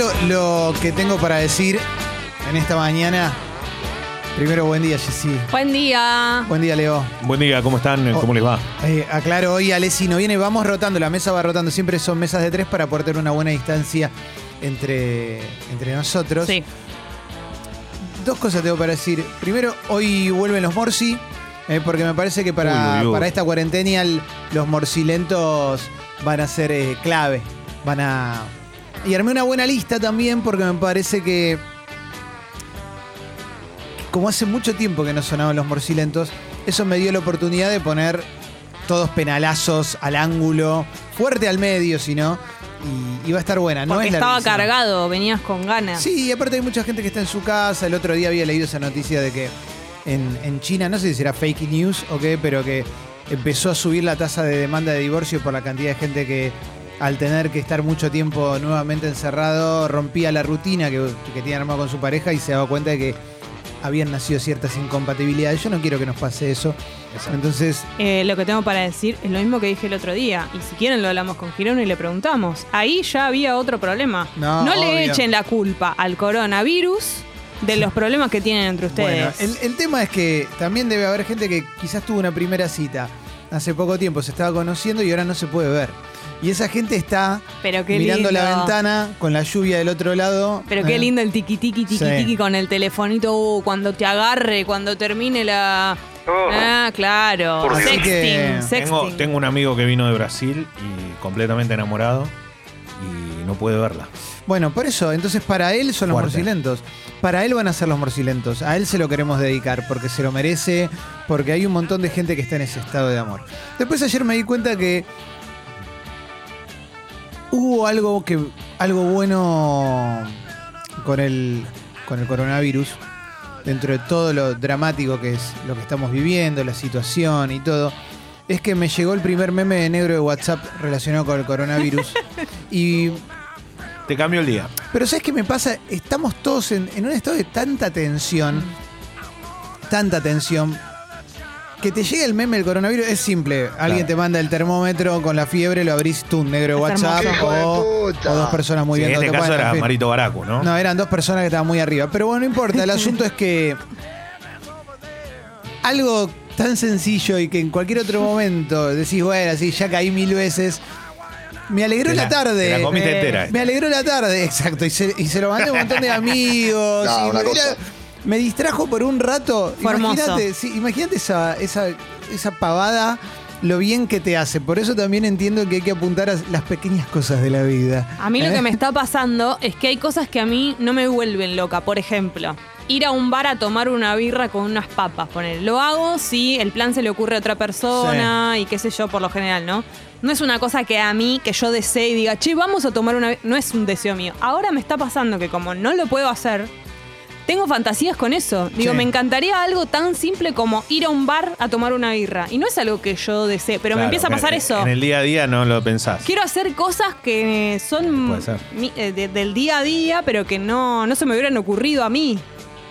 lo, lo que tengo para decir en esta mañana. Primero, buen día, Jessy. Buen día. Buen día, Leo. Buen día, ¿cómo están? ¿Cómo les va? Eh, aclaro, hoy Alessi no viene, vamos rotando, la mesa va rotando, siempre son mesas de tres para poder tener una buena distancia entre, entre nosotros. Sí. Dos cosas tengo para decir. Primero, hoy vuelven los Morsi, eh, porque me parece que para, Uy, uy, uy. para esta cuarentena los morsilentos van a ser eh, clave. Van a. Y armé una buena lista también, porque me parece que. Como hace mucho tiempo que no sonaban los morsilentos, eso me dio la oportunidad de poner todos penalazos al ángulo, fuerte al medio, si no. Y, y va a estar buena. No Porque es estaba larguísima. cargado, venías con ganas. Sí, y aparte hay mucha gente que está en su casa. El otro día había leído esa noticia de que en, en China, no sé si será fake news o qué, pero que empezó a subir la tasa de demanda de divorcio por la cantidad de gente que al tener que estar mucho tiempo nuevamente encerrado rompía la rutina que, que tiene armado con su pareja y se daba cuenta de que habían nacido ciertas incompatibilidades. Yo no quiero que nos pase eso. Entonces, Eh, lo que tengo para decir es lo mismo que dije el otro día. Y si quieren lo hablamos con Girón y le preguntamos. Ahí ya había otro problema. No, le obvio. echen la culpa al coronavirus de los problemas que tienen entre Bueno, ustedes. el, el tema es que también debe haber gente que quizás tuvo una primera cita hace poco tiempo, se estaba conociendo y ahora no se puede ver. Y esa gente está Pero qué mirando la lindo. ventana con la lluvia del otro lado. Pero qué ¿eh? lindo el tiqui tiqui tiqui Sí. tiqui con el telefonito uh, cuando te agarre, cuando termine la. Ah, claro. Por que sexting. Tengo, tengo un amigo que vino de Brasil y completamente enamorado y no puede verla. Bueno, por eso, entonces para él son los morcilentos. Para él van a ser los morcilentos. A él se lo queremos dedicar porque se lo merece, porque hay un montón de gente que está en ese estado de amor. Después ayer me di cuenta que hubo algo que algo bueno con el con el coronavirus dentro de todo lo dramático que es lo que estamos viviendo, la situación y todo. Es que me llegó el primer meme de negro de WhatsApp relacionado con el coronavirus y Te cambio el día. pero ¿sabes qué me pasa? Estamos todos en, en un estado de tanta tensión, tanta tensión, que te llega el meme del coronavirus, es simple. Alguien Claro. te manda el termómetro con la fiebre, lo abrís tú, un negro de Es WhatsApp, hermoso. o, o dos personas muy Sí, bien. en este caso era en fin. Marito Baracu, ¿no? No, eran dos personas que estaban muy arriba. Pero bueno, no importa. El asunto es que algo tan sencillo y que en cualquier otro momento decís, bueno, sí, ya caí mil veces. Me alegró la, la- tarde. la comiste Eh, entera. Me alegró la tarde, exacto. Y se, y se lo mandé a un montón de amigos. No, y una me, cosa. me distrajo por un rato. Sí, imagínate esa, esa, esa pavada, lo bien que te hace. Por eso también entiendo que hay que apuntar a las pequeñas cosas de la vida. A mí lo ¿Eh? que me está pasando es que hay cosas que a mí no me vuelven loca. Por ejemplo, ir a un bar a tomar una birra con unas papas. Poner. Lo hago si el plan se le ocurre a otra persona y qué sé yo, por lo general, ¿no? No es una cosa que a mí, que yo desee y diga, che, vamos a tomar una... bir-". No es un deseo mío. Ahora me está pasando que como no lo puedo hacer, tengo fantasías con eso. Digo, Sí. me encantaría algo tan simple como ir a un bar a tomar una birra. Y no es algo que yo desee, pero me Claro, empieza a pasar en- eso. En el día a día no lo pensás. Quiero hacer cosas que son Puede ser. mi- eh, de- del día a día, pero que no, no se me hubieran ocurrido a mí.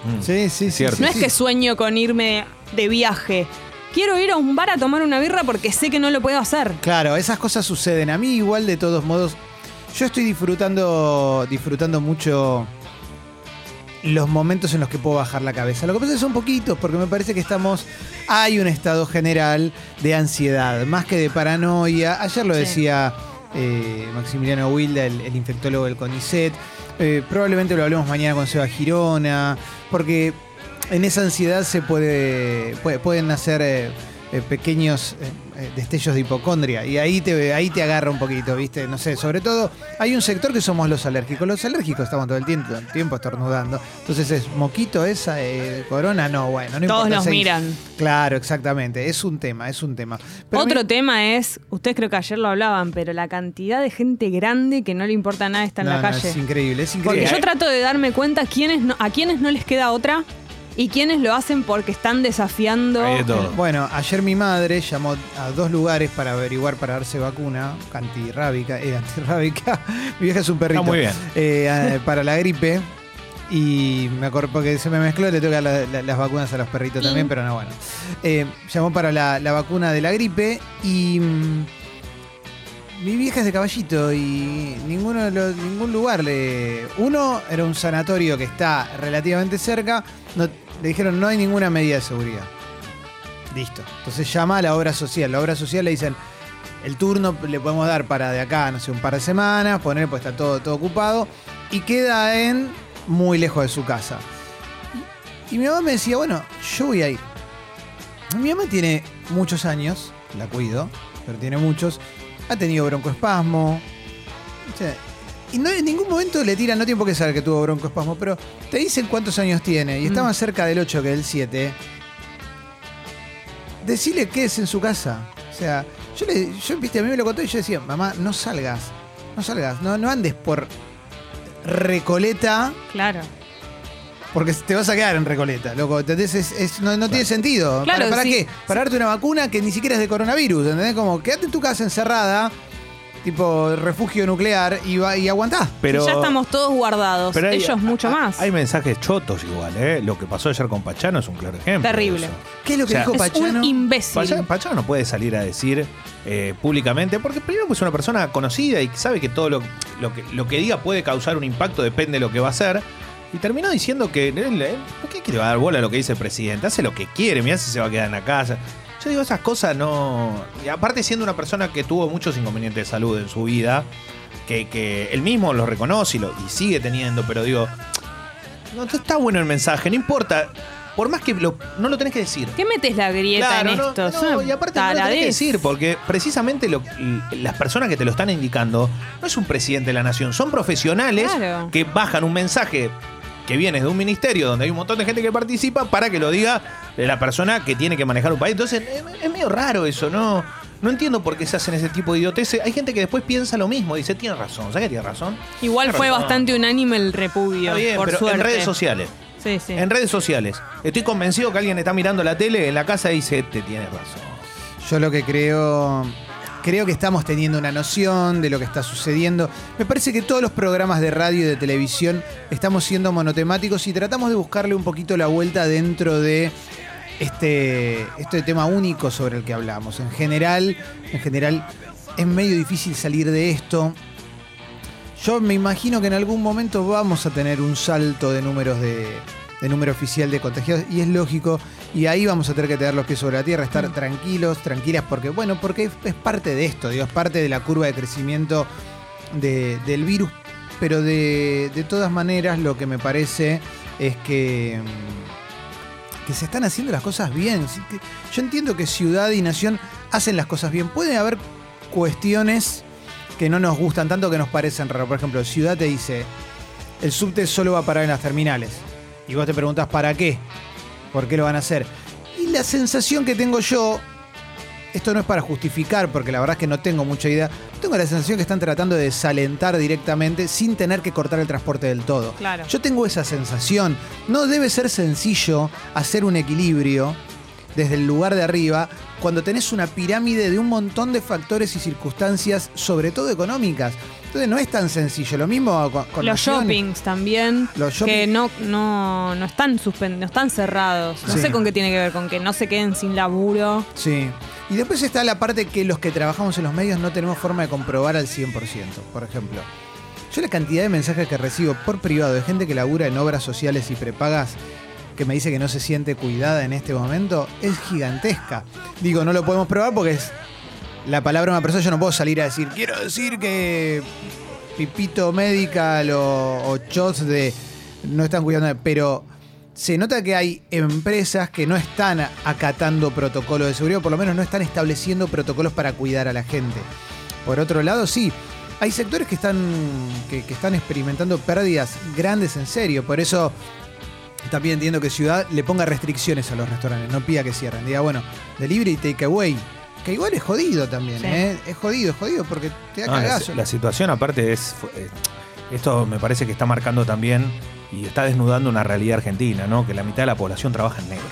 Mm. Sí, sí, sí. Cierto. sí, no es sí. que sueño con irme de viaje. Quiero ir a un bar a tomar una birra porque sé que no lo puedo hacer. Claro, esas cosas suceden. A mí igual de todos modos, yo estoy disfrutando, disfrutando mucho los momentos en los que puedo bajar la cabeza. Lo que pasa es que son poquitos, porque me parece que estamos. Hay un estado general de ansiedad, más que de paranoia. Ayer lo Sí. decía eh, Maximiliano Wilda, el, el infectólogo del CONICET. Eh, probablemente lo hablemos mañana con Seba Girona, porque en esa ansiedad se puede, puede- pueden nacer eh, eh, pequeños eh, eh, destellos de hipocondria y ahí te ahí te agarra un poquito, ¿viste? No sé, sobre todo hay un sector que somos los alérgicos. Los alérgicos estamos todo el tiempo, el tiempo estornudando. Entonces es moquito esa eh, corona, no, bueno, no Todos importa, nos seis. miran. Claro, exactamente, es un tema, es un tema. Pero Otro mi- tema es, ustedes creo que ayer lo hablaban, pero la cantidad de gente grande que no le importa nada está en No, la no, calle. es increíble, es porque increíble. yo trato de darme cuenta quiénes no- a quiénes no les queda otra y quiénes lo hacen porque están desafiando. Hay de todo. Bueno, ayer mi madre llamó a dos lugares para averiguar para darse vacuna, antirrábica, eh, antirrábica. Mi vieja es un perrito. Está muy bien. Eh, a- para la gripe. Y me acuerdo porque se me mezcló, le toca la- la- las vacunas a los perritos también, pero no, bueno. Eh, llamó para la, la vacuna de la gripe y mm, mi vieja es de caballito y ninguno de los- ningún lugar le. Uno era un sanatorio que está relativamente cerca. no- le dijeron no hay ninguna medida de seguridad. Listo. Entonces llama a la obra social. La obra social le dicen. El turno le podemos dar para de acá, no sé, un par de semanas, poner, pues está todo, todo ocupado. Y queda en muy lejos de su casa. Y, mi mamá me decía, bueno, yo voy a ir. Mi mamá tiene muchos años, la cuido, pero tiene muchos. Ha tenido broncoespasmo. Y no en ningún momento le tiran, no tiene por qué saber que tuvo broncoespasmo, pero te dicen cuántos años tiene y está Mm. más cerca del 8 que del 7. Decile qué es en su casa. O sea, yo le, yo, viste, a mí me lo contó y yo decía, mamá, no salgas, no salgas, no, no andes por Recoleta Claro. porque te vas a quedar en Recoleta, loco. ¿entendés? Es- es- no no tiene sentido. Claro, ¿Para, para sí. qué? Para darte una vacuna que ni siquiera es de coronavirus, ¿entendés? Como quédate en tu casa encerrada, tipo refugio nuclear, y, va, y aguantá. Pero, ya estamos todos guardados. pero hay- Ellos mucho hay- más. Hay mensajes chotos igual, ¿eh? Lo que pasó ayer con Pachano es un claro ejemplo. de Terrible. eso. ¿Qué es lo que O sea, dijo es Pachano? un imbécil. Pachano, Pachano no puede salir a decir eh, públicamente, porque primero que es una persona conocida y sabe que todo lo, lo que, lo que diga puede causar un impacto, depende de lo que va a hacer. Y terminó diciendo que él, ¿por qué quiere dar bola a lo que dice el presidente? Hace lo que quiere, mira si se va a quedar en la casa. Yo digo, esas cosas no. Y aparte, siendo una persona que tuvo muchos inconvenientes de salud en su vida, que, que él mismo lo reconoce y, lo, y sigue teniendo, pero digo, no está bueno el mensaje, no importa. Por más que lo- no lo tenés que decir. ¿Qué metes la grieta Claro, en no, esto? no, y aparte no lo tenés que decir, porque precisamente lo- las personas que te lo están indicando no es un presidente de la nación, son profesionales Claro. que bajan un mensaje que viene de un ministerio donde hay un montón de gente que participa para que lo diga la persona que tiene que manejar un país. Entonces, es, es medio raro eso, ¿no? No entiendo por qué se hacen ese tipo de idioteces. Hay gente que después piensa lo mismo, dice, tiene razón, ¿sabes que tiene razón? Igual Tiene fue razón. bastante unánime el repudio, Está bien, por pero suerte. en redes sociales. Sí, sí. En redes sociales. Estoy convencido que alguien está mirando la tele en la casa y dice, te tiene razón. Yo lo que creo. Creo que estamos teniendo una noción de lo que está sucediendo. Me parece que todos los programas de radio y de televisión estamos siendo monotemáticos y tratamos de buscarle un poquito la vuelta dentro de este, este tema único sobre el que hablamos. En general, en general, es medio difícil salir de esto. Yo me imagino que en algún momento vamos a tener un salto de números de, de número oficial de contagiados y es lógico. Y ahí vamos a tener que tener los pies sobre la tierra, estar tranquilos, tranquilas, porque bueno, porque es, parte de esto, digo, es parte de la curva de crecimiento de- del virus. Pero de, de todas maneras, lo que me parece es que, mm, que se están haciendo las cosas bien. Yo entiendo que ciudad y nación hacen las cosas bien. Pueden haber cuestiones que no nos gustan tanto que nos parecen raras. Por ejemplo, Ciudad te dice, el subte solo va a parar en las terminales. Y vos te preguntás, ¿para qué? ¿Por qué lo van a hacer? Y la sensación que tengo yo, esto no es para justificar, porque la verdad es que no tengo mucha idea, tengo la sensación que están tratando de desalentar directamente sin tener que cortar el transporte del todo. Claro. Yo tengo esa sensación. No debe ser sencillo hacer un equilibrio desde el lugar de arriba cuando tenés una pirámide de un montón de factores y circunstancias, sobre todo económicas. Entonces no es tan sencillo. Lo mismo con, con Los shoppings también, Los shopping- que no, no, no están suspen- no están cerrados. No Sí. sé con qué tiene que ver, con que no se queden sin laburo. Sí. Y después está la parte que los que trabajamos en los medios no tenemos forma de comprobar al 100%. Por ejemplo, yo la cantidad de mensajes que recibo por privado de gente que labura en obras sociales y prepagas que me dice que no se siente cuidada en este momento es gigantesca. Digo, no lo podemos probar porque es la palabra de una persona. Yo no puedo salir a decir, quiero decir que Pipito Medical o, o de no están cuidando, pero se nota que hay empresas que no están acatando protocolos de seguridad, o por lo menos no están estableciendo protocolos para cuidar a la gente. Por otro lado, sí, hay sectores que están, que están experimentando pérdidas grandes en serio. Por eso también entiendo que Ciudad le ponga restricciones a los restaurantes, no pida que cierren. Diga, bueno, delivery y takeaway. Que igual es jodido también, Sí. ¿eh? Es jodido, es jodido porque te da No, cagazo. la situación aparte es... eh, esto me parece que está marcando también y está desnudando una realidad argentina, ¿no? Que la mitad de la población trabaja en negro.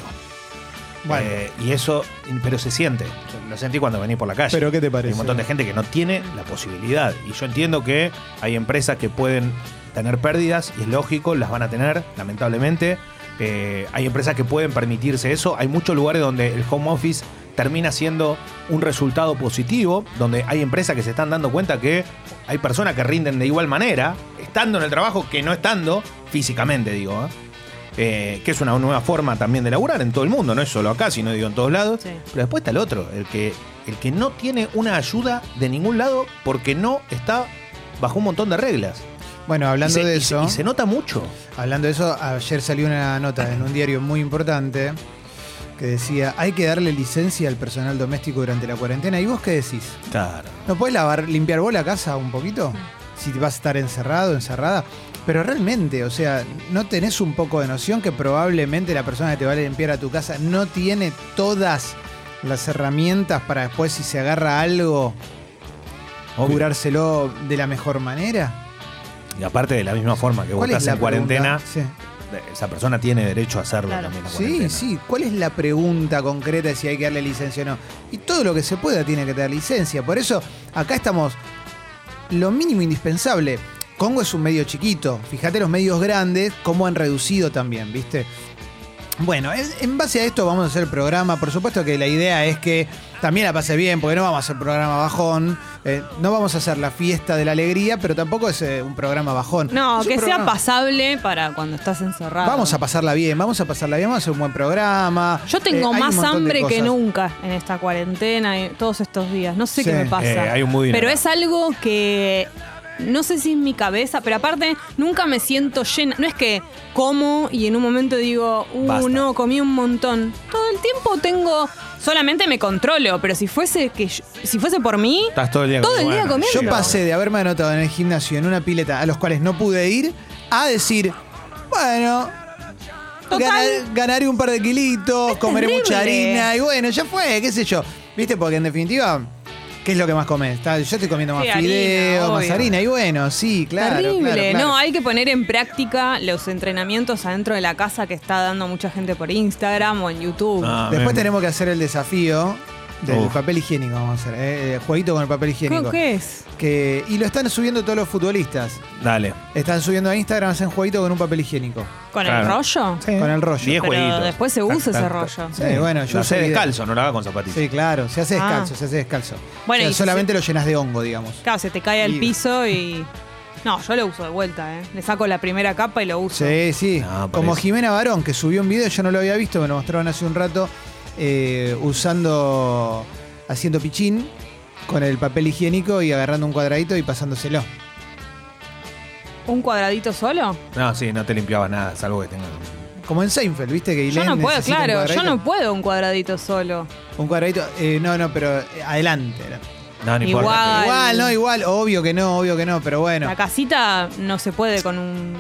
Bueno. Eh, y eso, pero se siente. Lo sentí cuando vení por la calle. Pero ¿qué te Hay parece? un montón de gente que no tiene la posibilidad. Y yo entiendo que hay empresas que pueden tener pérdidas, y es lógico, las van a tener, lamentablemente. Eh, hay empresas que pueden permitirse eso. Hay muchos lugares donde el home office termina siendo un resultado positivo, donde hay empresas que se están dando cuenta que hay personas que rinden de igual manera, estando en el trabajo que no estando, físicamente digo, ¿eh? Eh, que es una nueva forma también de laburar en todo el mundo, no es solo acá, sino digo en todos lados. Sí. Pero después está el otro, el que, el que no tiene una ayuda de ningún lado porque no está bajo un montón de reglas. Bueno, Y hablando se- de y se- eso, y se nota mucho. hablando de eso, ayer salió una nota en un diario muy importante que decía, hay que darle licencia al personal doméstico durante la cuarentena. ¿Y vos qué decís? Claro. ¿No podés lavar, limpiar vos la casa un poquito? Si vas a estar encerrado, encerrada. Pero realmente, o sea, ¿no tenés un poco de noción que probablemente la persona que te va a limpiar a tu casa no tiene todas las herramientas para después, si se agarra algo, Obvio. curárselo de la mejor manera? Y aparte de la misma forma que vos ¿Cuál es estás la en cuarentena? Sí. esa persona tiene derecho a hacerlo Claro. también. en la Sí, cuarentena. sí. ¿Cuál es la pregunta concreta de si hay que darle licencia o no? Y todo lo que se pueda tiene que dar licencia. Por eso, acá estamos lo mínimo indispensable. Congo es un medio chiquito. Fíjate los medios grandes, cómo han reducido también, ¿viste? Bueno, en, en base a esto vamos a hacer el programa. Por supuesto que la idea es que también la pase bien, porque no vamos a hacer programa bajón. eh, no vamos a hacer la fiesta de la alegría, pero tampoco es eh, un programa bajón. No, Es un que sea programa- pasable para cuando estás encerrado. Vamos a pasarla bien, vamos a pasarla bien, vamos a hacer un buen programa. Yo tengo Eh, hay un más montón de hambre que cosas. nunca en esta cuarentena y todos estos días. No sé Sí. qué me pasa. Eh, hay un pero es algo que no sé si es mi cabeza, pero aparte nunca me siento llena. No es que como y en un momento digo, uh, Basta. no, comí un montón. Todo el tiempo tengo. Solamente me controlo, pero si fuese que yo- si fuese por mí, Estás todo el día Todo el día comiendo. Yo pasé de haberme anotado en el gimnasio en una pileta a los cuales no pude ir a decir, bueno, Total. ganar- ganaré un par de kilitos, comeré mucha harina y bueno, ya fue, qué sé yo. ¿Viste? Porque en definitiva, ¿qué es lo que más comes? Está- Yo estoy comiendo más Sí, harina, fideo, más obvio. harina y bueno, sí, claro. Terrible. claro, claro. No, hay que poner en práctica los entrenamientos adentro de la casa que está dando mucha gente por Instagram o en YouTube. Ah, Después bien. tenemos que hacer el desafío del Uf. papel higiénico, vamos a hacer. ¿eh? El jueguito con el papel higiénico. ¿Cómo- ¿Qué es? Que, y lo están subiendo todos los futbolistas. Dale. Están subiendo a Instagram, hacen jueguito con un papel higiénico. ¿Con el Claro. rollo? Con el rollo. Diez Pero jueguitos. después se usa ese rollo. Sí, bueno, yo Lo video. descalzo, no lo haga con zapatillas. Sí, claro, se hace Ah. descalzo, se hace descalzo. Bueno, O sea, y si solamente se- lo llenas de hongo, digamos. Claro, se te cae al Y- piso y. No, yo lo uso de vuelta, ¿eh? Le saco la primera capa y lo uso. Sí, sí. No, por Como eso. Jimena Barón, que subió un video, yo no lo había visto, me lo mostraron hace un rato, eh, usando, haciendo pichín con el papel higiénico y agarrando un cuadradito y pasándoselo. ¿Un cuadradito solo? No, sí, no te limpiabas nada, salvo que tengas. Como en Seinfeld, ¿viste? Que Yo no puedo, necesita un claro, yo cuadradito. no puedo un cuadradito solo. Un cuadradito, eh, no, no, pero eh, adelante. era. No, no Igual. importa. Igual, no, igual, obvio que no, obvio que no, pero bueno. La casita no se puede con un.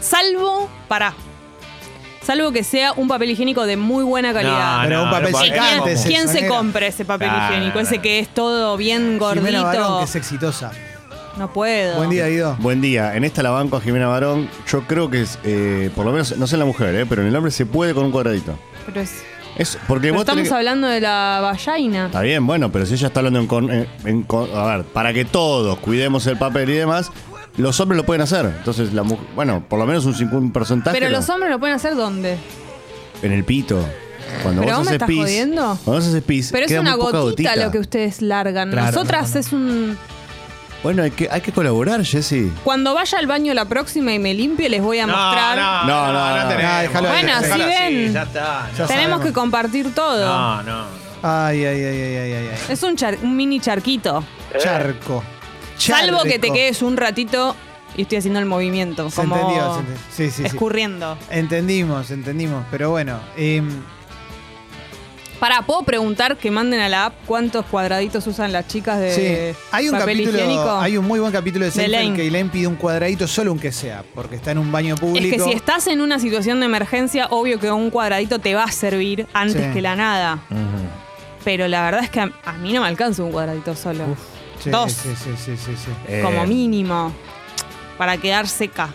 Salvo, para. Salvo que sea un papel higiénico de muy buena calidad. No, Pero un papel no ¿Quién- podés. secante. ¿Quién, es quién eso, se compra ese papel Claro. higiénico? Ese que es todo bien Jimena Barón, gordito. que es exitosa. No puedo. Buen día, Guido. Buen día. En esta la banco a Jimena Barón. Yo creo que es, eh, por lo menos, no sé en la mujer, eh, pero en el hombre se puede con un cuadradito. Pero es- Es porque pero vos estamos tenés hablando de la vallaina. Está bien, bueno, pero si ella está hablando en, con- en- A ver, para que todos cuidemos el papel y demás, los hombres lo pueden hacer. Entonces, la mujer. Bueno, por lo menos un 50 porcentaje. Pero los hombres lo pueden hacer ¿dónde? En el pito. Cuando ¿Pero vos vos me haces estás pis. jodiendo? Cuando vos haces pis. Pero es queda una muy poca gotita, lo que ustedes largan. Claro, Nosotras no, no. es un. Bueno, hay que, hay que colaborar, Jessy. Cuando vaya al baño la próxima y me limpie, les voy a mostrar. No, No, no. Ah, déjalo Bueno, así Déjalo ven. ya está. Ya no. Tenemos sabemos. que compartir todo. No, no. Ay, ay, ay, ay, ay, ay. ay. Es un, char- un mini charquito. Charco. Salvo que te quedes un ratito y estoy haciendo el movimiento. Se como entendió, se entendió. Sí, sí, sí. escurriendo. Entendimos, entendimos. Pero bueno, em, Para, ¿puedo preguntar que manden a la app cuántos cuadraditos usan las chicas de sí. Hay un papel capítulo, higiénico? hay un muy buen capítulo de Seinfeld Elaine. que Elaine pide un cuadradito solo aunque sea, porque está en un baño público. Es que si estás en una situación de emergencia, obvio que un cuadradito te va a servir antes Sí. que la nada. Pero la verdad es que a, a mí no me alcanza un cuadradito solo. Sí, dos. Sí, sí, sí, sí, sí. Eh, Como mínimo. Para quedar seca.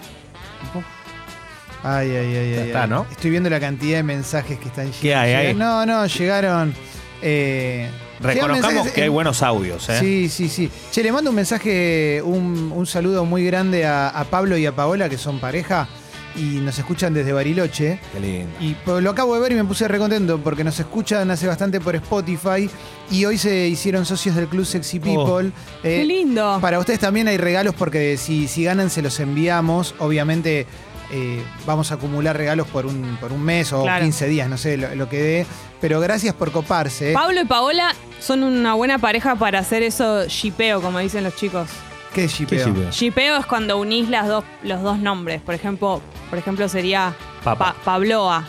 Ay, ay, ay, ay. Ya está, ay. ¿no? Estoy viendo la cantidad de mensajes que están llegando. ¿Qué hay ahí? No, no, llegaron. eh, llegan Reconozcamos mensajes que hay en- buenos audios, ¿eh? Sí, sí, sí. Che, le mando un mensaje, un, un saludo muy grande a, a Pablo y a Paola, que son pareja, y nos escuchan desde Bariloche. Qué lindo. Y pues, lo acabo de ver y me puse recontento porque nos escuchan hace bastante por Spotify y hoy se hicieron socios del Club Sexy People. Qué Eh, lindo. para ustedes también hay regalos porque si, si ganan se los enviamos. Obviamente eh, vamos a acumular regalos por un, por un mes o Claro. 15 días, no sé lo, lo que dé. Pero gracias por coparse. ¿eh? Pablo y Paola son una buena pareja para hacer eso shipeo, como dicen los chicos. ¿Qué es ¿Qué shipeo? shipeo? Shipeo es cuando unís las dos, los dos nombres. Por ejemplo, por ejemplo sería. Pa- Pabloa.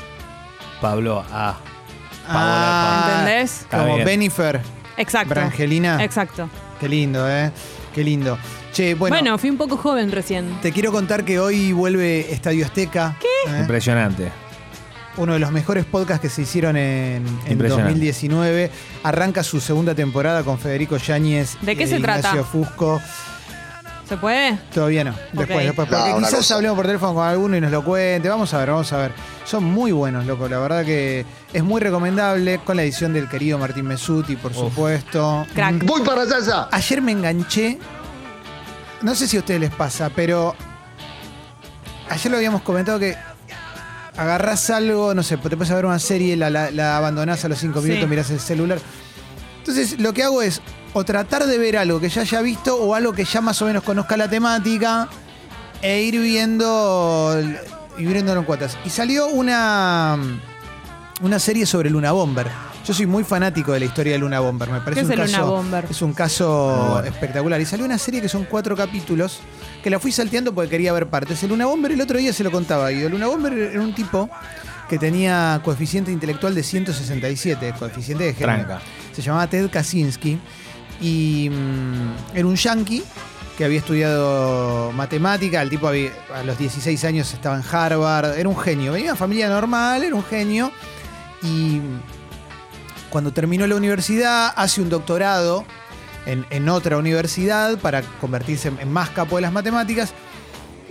Pablo, ah. Ah, ¿Entendés? Está Como bien. Benifer, Exacto. Brangelina. Exacto. Qué lindo, ¿eh? Qué lindo. Che, bueno, Bueno, fui un poco joven recién. te quiero contar que hoy vuelve Estadio Azteca. ¿Qué? Impresionante. Uno de los mejores podcasts que se hicieron en, en Impresionante. 2019. Arranca su segunda temporada con Federico Yáñez. ¿De qué e se trata? Ignacio Fusco. ¿Se puede? Todavía no. Después, después. Porque No, quizás cosa. hablemos por teléfono con alguno y nos lo cuente. Vamos a ver, vamos a ver. Son muy buenos, loco. La verdad que es muy recomendable con la edición del querido Martín Mesuti, por supuesto. Crack. Mm. Voy para allá. Ayer me enganché. No sé si a ustedes les pasa, pero ayer lo habíamos comentado que agarrás algo, no sé, te puedes ver una serie, la, la- la abandonás a los cinco Sí. minutos, mirás el celular. Entonces, lo que hago es o tratar de ver algo que ya haya visto o algo que ya más o menos conozca la temática e ir viendo y viéndolo en cuotas. Y salió una una serie sobre Luna Bomber. Yo soy muy fanático de la historia de Luna Bomber. Me parece ¿Qué es un el Luna caso, Bomber? Es un caso bueno. espectacular. Y salió una serie que son cuatro capítulos que la fui salteando porque quería ver partes. El Luna Bomber el otro día se lo contaba. Y el Luna Bomber era un tipo que tenía coeficiente intelectual de 167, coeficiente de género. Tranca. Se llamaba Ted Kaczynski y mm, era un yankee que había estudiado matemática. El tipo había- a los 16 años estaba en Harvard. Era un genio. Venía de una familia normal, era un genio. Y cuando terminó la universidad, hace un doctorado en, otra universidad para convertirse en, más capo de las matemáticas.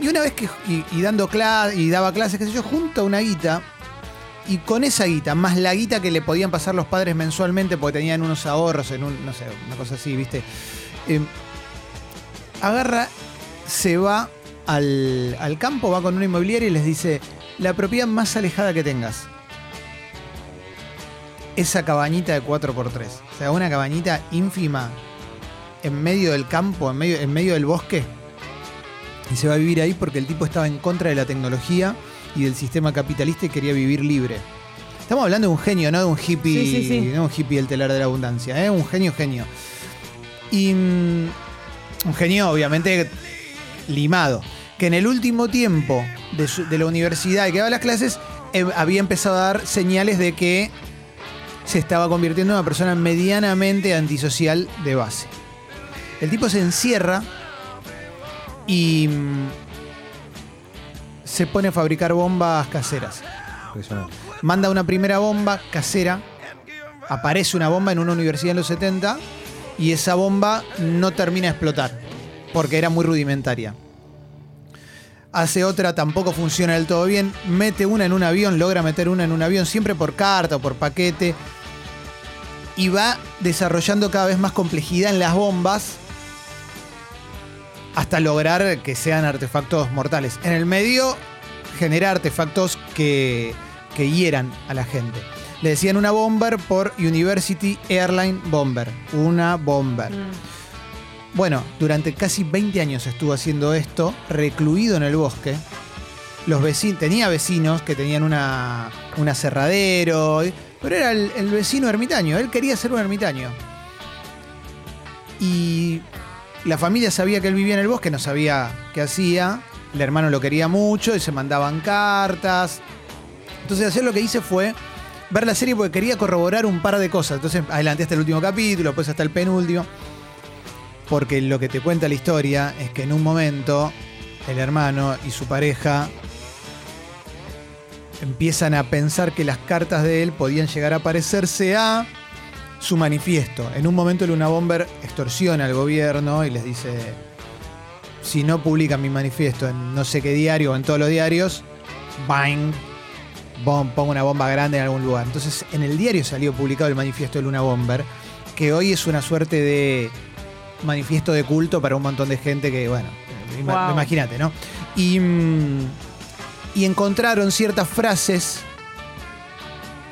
Y una vez que y, dando clases y daba clases, qué sé yo, junta una guita. Y con esa guita, más la guita que le podían pasar los padres mensualmente, porque tenían unos ahorros en un, no sé, una cosa así, ¿viste? Eh, agarra, se va al, al campo, va con una inmobiliaria y les dice, la propiedad más alejada que tengas. Esa cabañita de 4x3. O sea, una cabañita ínfima en medio del campo, en medio, en medio del bosque. Y se va a vivir ahí porque el tipo estaba en contra de la tecnología y del sistema capitalista y quería vivir libre. Estamos hablando de un genio, no de un hippie, Sí, sí, sí. no un hippie del telar de la abundancia, ¿eh? un genio, genio. Y mm, un genio, obviamente, limado. Que en el último tiempo de, su- de la universidad y que daba las clases, eh, había empezado a dar señales de que se estaba convirtiendo en una persona medianamente antisocial de base. El tipo se encierra y mm, se pone a fabricar bombas caseras. Manda una primera bomba casera, aparece una bomba en una universidad en los 70 y esa bomba no termina de explotar porque era muy rudimentaria. Hace otra, tampoco funciona del todo bien. Mete una en un avión, logra meter una en un avión, siempre por carta o por paquete. Y va desarrollando cada vez más complejidad en las bombas hasta lograr que sean artefactos mortales. En el medio genera artefactos que, que hieran a la gente. Le decían una bomber por University Airline Bomber. Una bomber. Mm. Bueno, durante casi 20 años estuvo haciendo esto, recluido en el bosque. Los vecinos, tenía vecinos que tenían una, un aserradero, pero era el, el vecino ermitaño. Él quería ser un ermitaño. Y la familia sabía que él vivía en el bosque, no sabía qué hacía. El hermano lo quería mucho y se mandaban cartas. Entonces, ayer lo que hice fue ver la serie porque quería corroborar un par de cosas. Entonces, adelanté hasta el último capítulo, después hasta el penúltimo. Porque lo que te cuenta la historia es que en un momento el hermano y su pareja empiezan a pensar que las cartas de él podían llegar a parecerse a su manifiesto. En un momento Luna Bomber extorsiona al gobierno y les dice, si no publican mi manifiesto en no sé qué diario o en todos los diarios, bang, bom, pongo una bomba grande en algún lugar. Entonces en el diario salió publicado el manifiesto de Luna Bomber, que hoy es una suerte de manifiesto de culto para un montón de gente que, bueno, ima- Wow. imagínate, ¿no? Y mm, y encontraron ciertas frases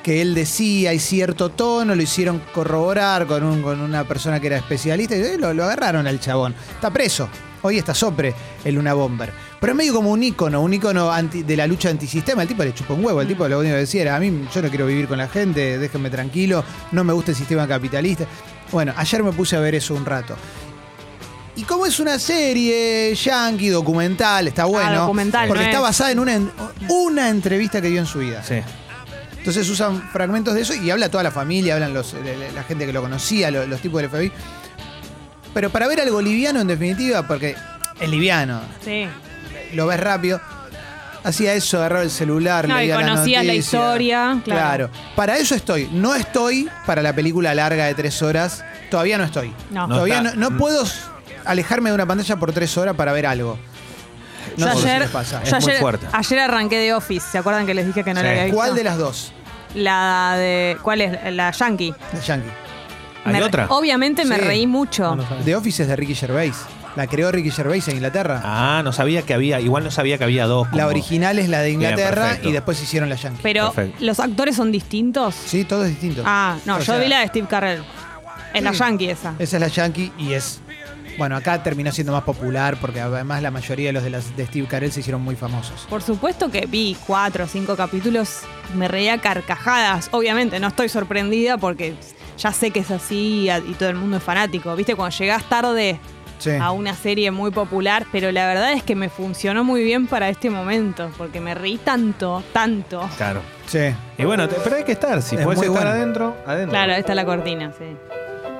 que él decía y cierto tono, lo hicieron corroborar con, un- con una persona que era especialista y lo, lo agarraron al chabón. Está preso. Hoy está sopre el Luna Bomber. Pero es medio como un ícono, un ícono anti- de la lucha antisistema. El tipo le chupa un huevo. El tipo lo único que decía era, a mí yo no quiero vivir con la gente, déjenme tranquilo, no me gusta el sistema capitalista. Bueno, ayer me puse a ver eso un rato. Y como es una serie yankee, documental, está bueno. documental, Porque no está es- basada en una, en- una entrevista que dio en su vida. Sí. Entonces usan fragmentos de eso y habla toda la familia, hablan los, la, la gente que lo conocía, lo- los, tipos del FBI. Pero para ver algo liviano, en definitiva, porque es liviano, Sí. lo ves rápido. Hacía eso, agarraba el celular, No, y leía las conocías la noticias. historia, claro. Para eso estoy. No estoy para la película larga de tres horas. Todavía no estoy. No. No Todavía no, no puedo s- alejarme de una pantalla por tres horas para ver algo. No yo sé si ayer, les pasa. Es muy ayer, fuerte. ayer arranqué de Office. ¿Se acuerdan que les dije que no Sí. la había visto? ¿Cuál de las dos? La de. ¿Cuál es? La Yankee. De Yankee. ¿Hay Me- otra? Obviamente me Sí. reí mucho. The Office es de Ricky Gervais. La creó Ricky Gervais en Inglaterra. Ah, no sabía que había, igual no sabía que había dos. La como- original es la de Inglaterra perfecto. y después hicieron la Yankee. Pero Perfecto. los actores son distintos. Sí, todo es distinto. Ah, no, O yo sea, vi la de Steve Carell. Es la Sí. Yankee esa. Esa es la Yankee y es. Bueno, acá terminó siendo más popular porque además la mayoría de los de, las, de Steve Carell se hicieron muy famosos. Por supuesto que vi cuatro o cinco capítulos, me reía a carcajadas. Obviamente no estoy sorprendida porque ya sé que es así y, todo el mundo es fanático. Viste, cuando llegás tarde Sí. a una serie muy popular, pero la verdad es que me funcionó muy bien para este momento, porque me reí tanto, tanto. Claro. Sí. Y bueno, te- pero hay que estar. Si Es puedes muy estar bueno. adentro, adentro. Claro, esta es la cortina, sí.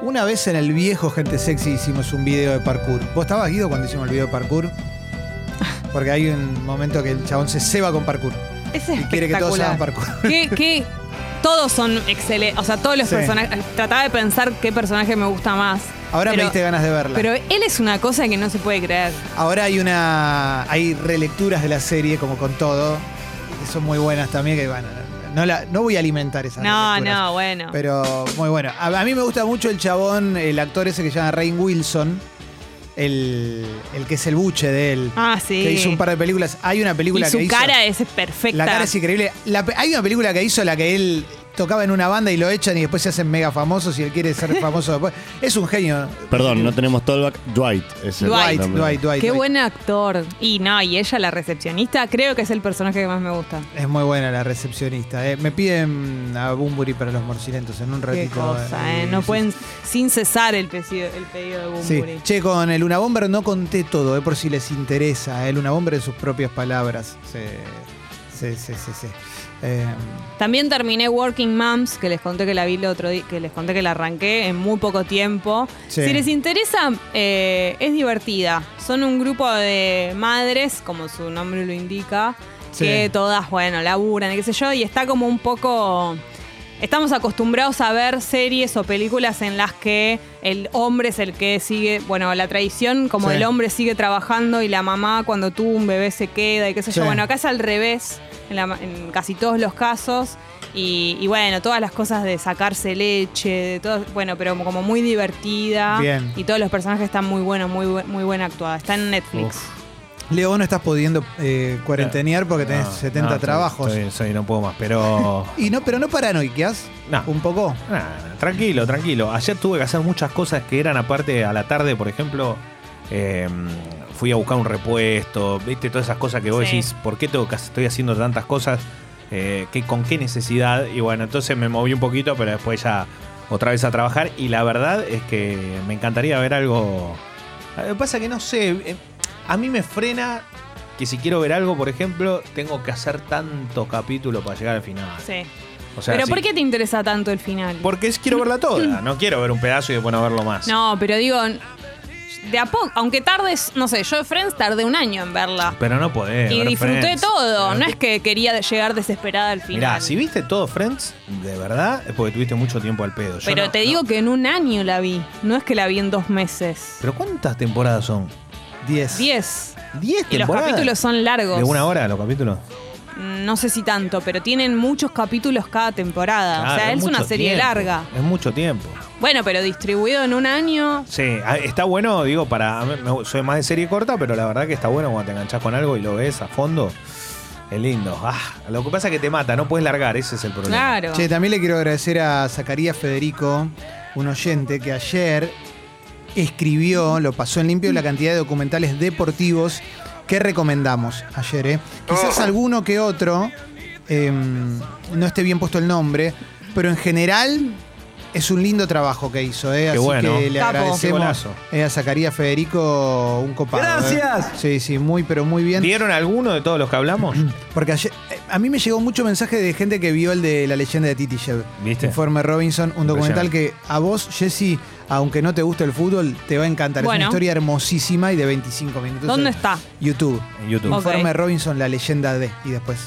Una vez en el viejo Gente Sexy hicimos un video de parkour. ¿Vos estabas, Guido, cuando hicimos el video de parkour? Porque hay un momento que el chabón se ceba con parkour. Es Y quiere que todos hagan parkour. ¿Qué, qué? Todos son excelentes. O sea, todos los Sí. personajes. Trataba de pensar qué personaje me gusta más. Ahora me diste ganas de verla. Pero él es una cosa que no se puede creer. Ahora hay una. hay relecturas de la serie, como con todo, que son muy buenas también, que bueno, no, la, no voy a alimentar esas No, no, bueno. Pero muy bueno. A, a mí me gusta mucho el chabón, el actor ese que se llama Rain Wilson, el, el que es el buche de él. ah, sí. Que hizo un par de películas. Hay una película y su que hizo. cara es perfecta. La cara es increíble. La hay una película que hizo la que él tocaba en una banda y lo echan y después se hacen mega famosos y él quiere ser famoso después. Es un genio. Perdón, no tenemos Tollback. Dwight es el Dwight, Dwight, nombre. Dwight, Dwight. Qué Dwight. buen actor. Y no, y ella, la recepcionista, creo que es el personaje que más me gusta. Es muy buena la recepcionista. eh. Me piden a Bumburi para los morcilentos en un Qué ratito. cosa, ¿eh? y- No sí, pueden sin cesar el pedido, el pedido de Sí. Bumburi. Che, con el Luna Bomber no conté todo, eh, por si les interesa. El Luna Bomber en sus propias palabras. Sí, sí, sí, sí. sí. Eh, También terminé Working Moms, que les conté que la vi el otro día, que les conté que la arranqué en muy poco tiempo. Sí. Si les interesa, eh, es divertida. Son un grupo de madres, como su nombre lo indica, Sí. que todas, bueno, laburan y qué sé yo, y está como un poco. Estamos acostumbrados a ver series o películas en las que el hombre es el que sigue, bueno, la tradición, como Sí. el hombre sigue trabajando y la mamá cuando tuvo un bebé se queda y qué sé Sí. yo. Bueno, acá es al revés, en, la- en casi todos los casos. Y, y bueno, todas las cosas de sacarse leche, de todo, bueno, pero como muy divertida. Bien. Y todos los personajes están muy buenos, muy, muy buena actuada. Está en Netflix. Uf. Leo, no estás pudiendo eh, cuarentenear porque tenés No, 70 no, estoy- trabajos. soy- no puedo más, pero. Y no, pero no paranoiqueas. No. Un poco. Tranquilo, tranquilo. Ayer tuve que hacer muchas cosas que eran aparte a la tarde, por ejemplo. eh, fui a buscar un repuesto, viste, todas esas cosas que vos Sí. decís, ¿por qué tengo que, estoy haciendo tantas cosas? Eh, ¿qué- ¿Con qué necesidad? Y bueno, entonces me moví un poquito, pero después ya otra vez a trabajar. Y la verdad es que me encantaría ver algo. Lo que pasa que no sé, eh, a mí me frena que si quiero ver algo, por ejemplo, tengo que hacer tantos capítulos para llegar al final. Sí. O sea, pero ¿por qué te interesa tanto el final? porque es, quiero verla toda. No quiero ver un pedazo y después no verlo más. No, pero digo, de a poco, aunque tardes, no sé, yo de Friends tardé un año en verla. Pero no podés. y ver disfruté Friends. todo. Pero No es que quería llegar desesperada al final. Mirá, si viste todo Friends, de verdad, es porque tuviste mucho tiempo al pedo. Yo pero no- te no. digo que en un año la vi. No es que la vi en dos meses. ¿Pero cuántas temporadas son? 10. Diez. ¿Diez Y los capítulos son largos. ¿De una hora los capítulos? No sé si tanto, pero tienen muchos capítulos cada temporada. o sea, es una serie tiempo. larga. Es mucho tiempo. Bueno, pero distribuido en un año. Sí, a- está bueno, digo, para. Soy más de serie corta, pero la verdad que está bueno cuando te enganchás con algo y lo ves a fondo. Es lindo. Ah, lo que pasa es que te mata, no puedes largar, ese es el problema. Claro. Che, también le quiero agradecer a Zacarías Federico, un oyente que ayer escribió, lo pasó en limpio, la cantidad de documentales deportivos que recomendamos ayer. ¿eh? Quizás alguno que otro eh, no esté bien puesto el nombre, pero en general es un lindo trabajo que hizo. ¿eh? Así bueno. que le Capo. Agradecemos eh, a Zacarías Federico un copado. ¿eh? Gracias. Sí, sí, muy, pero muy bien. ¿Vieron alguno de todos los que hablamos? Porque ayer- eh, a mí me llegó mucho mensaje de gente que vio el de la leyenda de Titi Shev. ¿Viste? Informe Robinson, un documental que a vos, Jesse, aunque no te guste el fútbol, te va a encantar. Es una historia hermosísima y de 25 minutos. ¿Dónde está? YouTube. En YouTube. Informe Robinson, la leyenda de. Y después.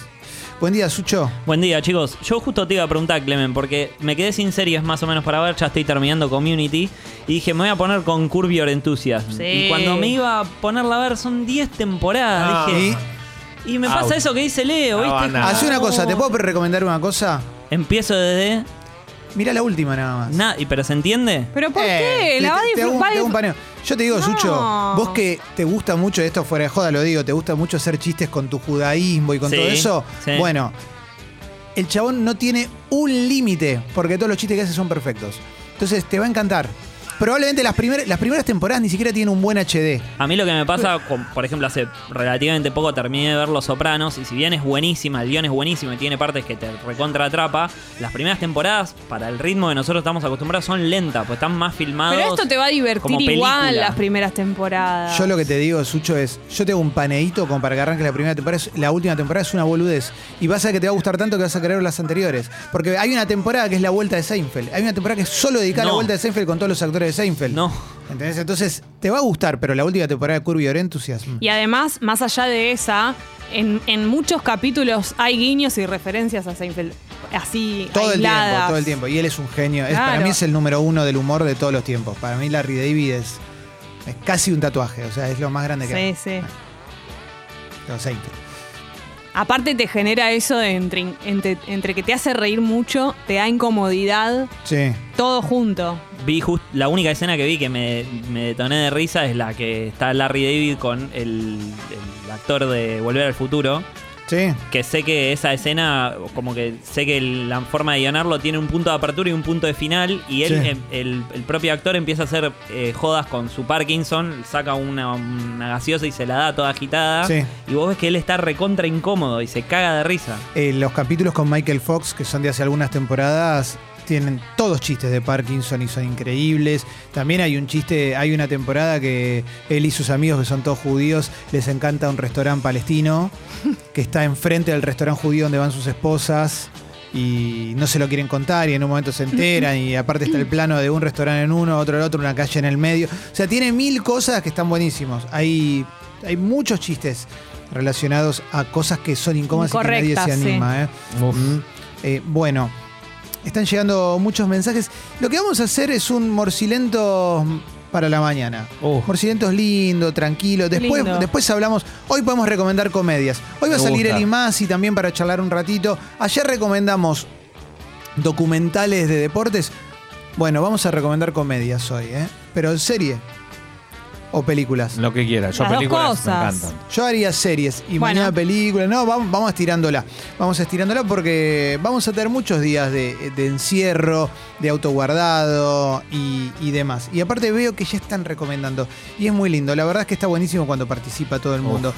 Buen día, Sucho. Buen día, chicos. Yo justo te iba a preguntar, Clemen, porque me quedé sin series más o menos para ver. Ya estoy terminando Community. Y dije, me voy a poner con Curb Your Enthusiasm. Sí. Y cuando me iba a ponerla a ver, son 10 temporadas. Ah. dije, y me pasa Out. eso que dice Leo, Ah, ¿viste? nah. Haz una cosa, ¿te puedo recomendar una cosa? Empiezo desde. Mira la última nada más. Nada, pero ¿se entiende? ¿Pero por Eh, qué? te- La va a te- te hago un- disfrutar. te hago un paneo. Yo te digo, No. Sucho, vos que te gusta mucho esto fuera de joda, lo digo, te gusta mucho hacer chistes con tu judaísmo y con Sí, todo eso. sí. Bueno, el chabón no tiene un límite, porque todos los chistes que hace son perfectos. Entonces te va a encantar. Probablemente las, primer- las primeras temporadas ni siquiera tienen un buen HD. A mí lo que me pasa, con- por ejemplo, hace relativamente poco terminé de ver Los Sopranos y si bien es buenísima, el guion es buenísimo y tiene partes que te recontra atrapa, las primeras temporadas, para el ritmo que nosotros estamos acostumbrados, son lentas, pues están más filmados. Pero esto te va a divertir como igual película. las primeras temporadas. Yo lo que te digo, Sucho, es, yo te hago un paneíto como para que arranques la primera temporada, la última temporada es una boludez. Y vas a ver que te va a gustar tanto que vas a querer ver las anteriores. Porque hay una temporada que es la vuelta de Seinfeld. Hay una temporada que es solo dedicada a la vuelta de Seinfeld con todos los actores de Seinfeld. No. ¿Entendés? Entonces, te va a gustar, pero la última temporada de Curb Your Enthusiasm. Y además, más allá de esa, en, en muchos capítulos hay guiños y referencias a Seinfeld. Así, todo el tiempo, todo el tiempo. Y él es un genio. Es- para mí es el número uno del humor de todos los tiempos. Para mí Larry David es, es casi un tatuaje. O sea, es lo más grande que hay. Sí, sí. Los Seinfeld. Aparte te genera eso de entre, entre, entre que te hace reír mucho, te da incomodidad, Sí. todo junto. Vi just, la única escena que vi que me, me detoné de risa es la que está Larry David con el, el actor de Volver al Futuro. Sí. Que sé que esa escena, como que sé que la forma de guionarlo tiene un punto de apertura y un punto de final. Y él, Sí. em, el, el propio actor empieza a hacer eh, jodas con su Parkinson, saca una, una gaseosa y se la da toda agitada. Sí. Y vos ves que él está recontra incómodo y se caga de risa. Eh, los capítulos con Michael Fox, que son de hace algunas temporadas, tienen todos chistes de Parkinson y son increíbles. También hay un chiste, hay una temporada que él y sus amigos, que son todos judíos, les encanta un restaurante palestino que está enfrente del restaurante judío donde van sus esposas. Y no se lo quieren contar y en un momento se enteran y aparte está el plano de un restaurante en uno, otro en el otro, una calle en el medio. O sea, tiene mil cosas que están buenísimos. Hay, hay muchos chistes relacionados a cosas que son incómodas y que nadie se Incorrectas, sí. anima. ¿eh? Mm. Eh, bueno, están llegando muchos mensajes. Lo que vamos a hacer es un morcilento para la mañana. Uh. Morcilento es lindo, tranquilo. Después, Lindo. después hablamos. Hoy podemos recomendar comedias. Hoy va a salir gusta. el Imasi también para charlar un ratito. Ayer recomendamos documentales de deportes. Bueno, vamos a recomendar comedias hoy, ¿eh? Pero serie o películas. Lo que quieras. Yo Las dos películas me cosas. encantan. Yo haría series y Bueno. mañana películas. No, vamos, vamos estirándola. Vamos estirándola porque vamos a tener muchos días de, de encierro, de autoguardado y, y demás. Y aparte veo que ya están recomendando. Y es muy lindo. La verdad es que está buenísimo cuando participa todo el mundo.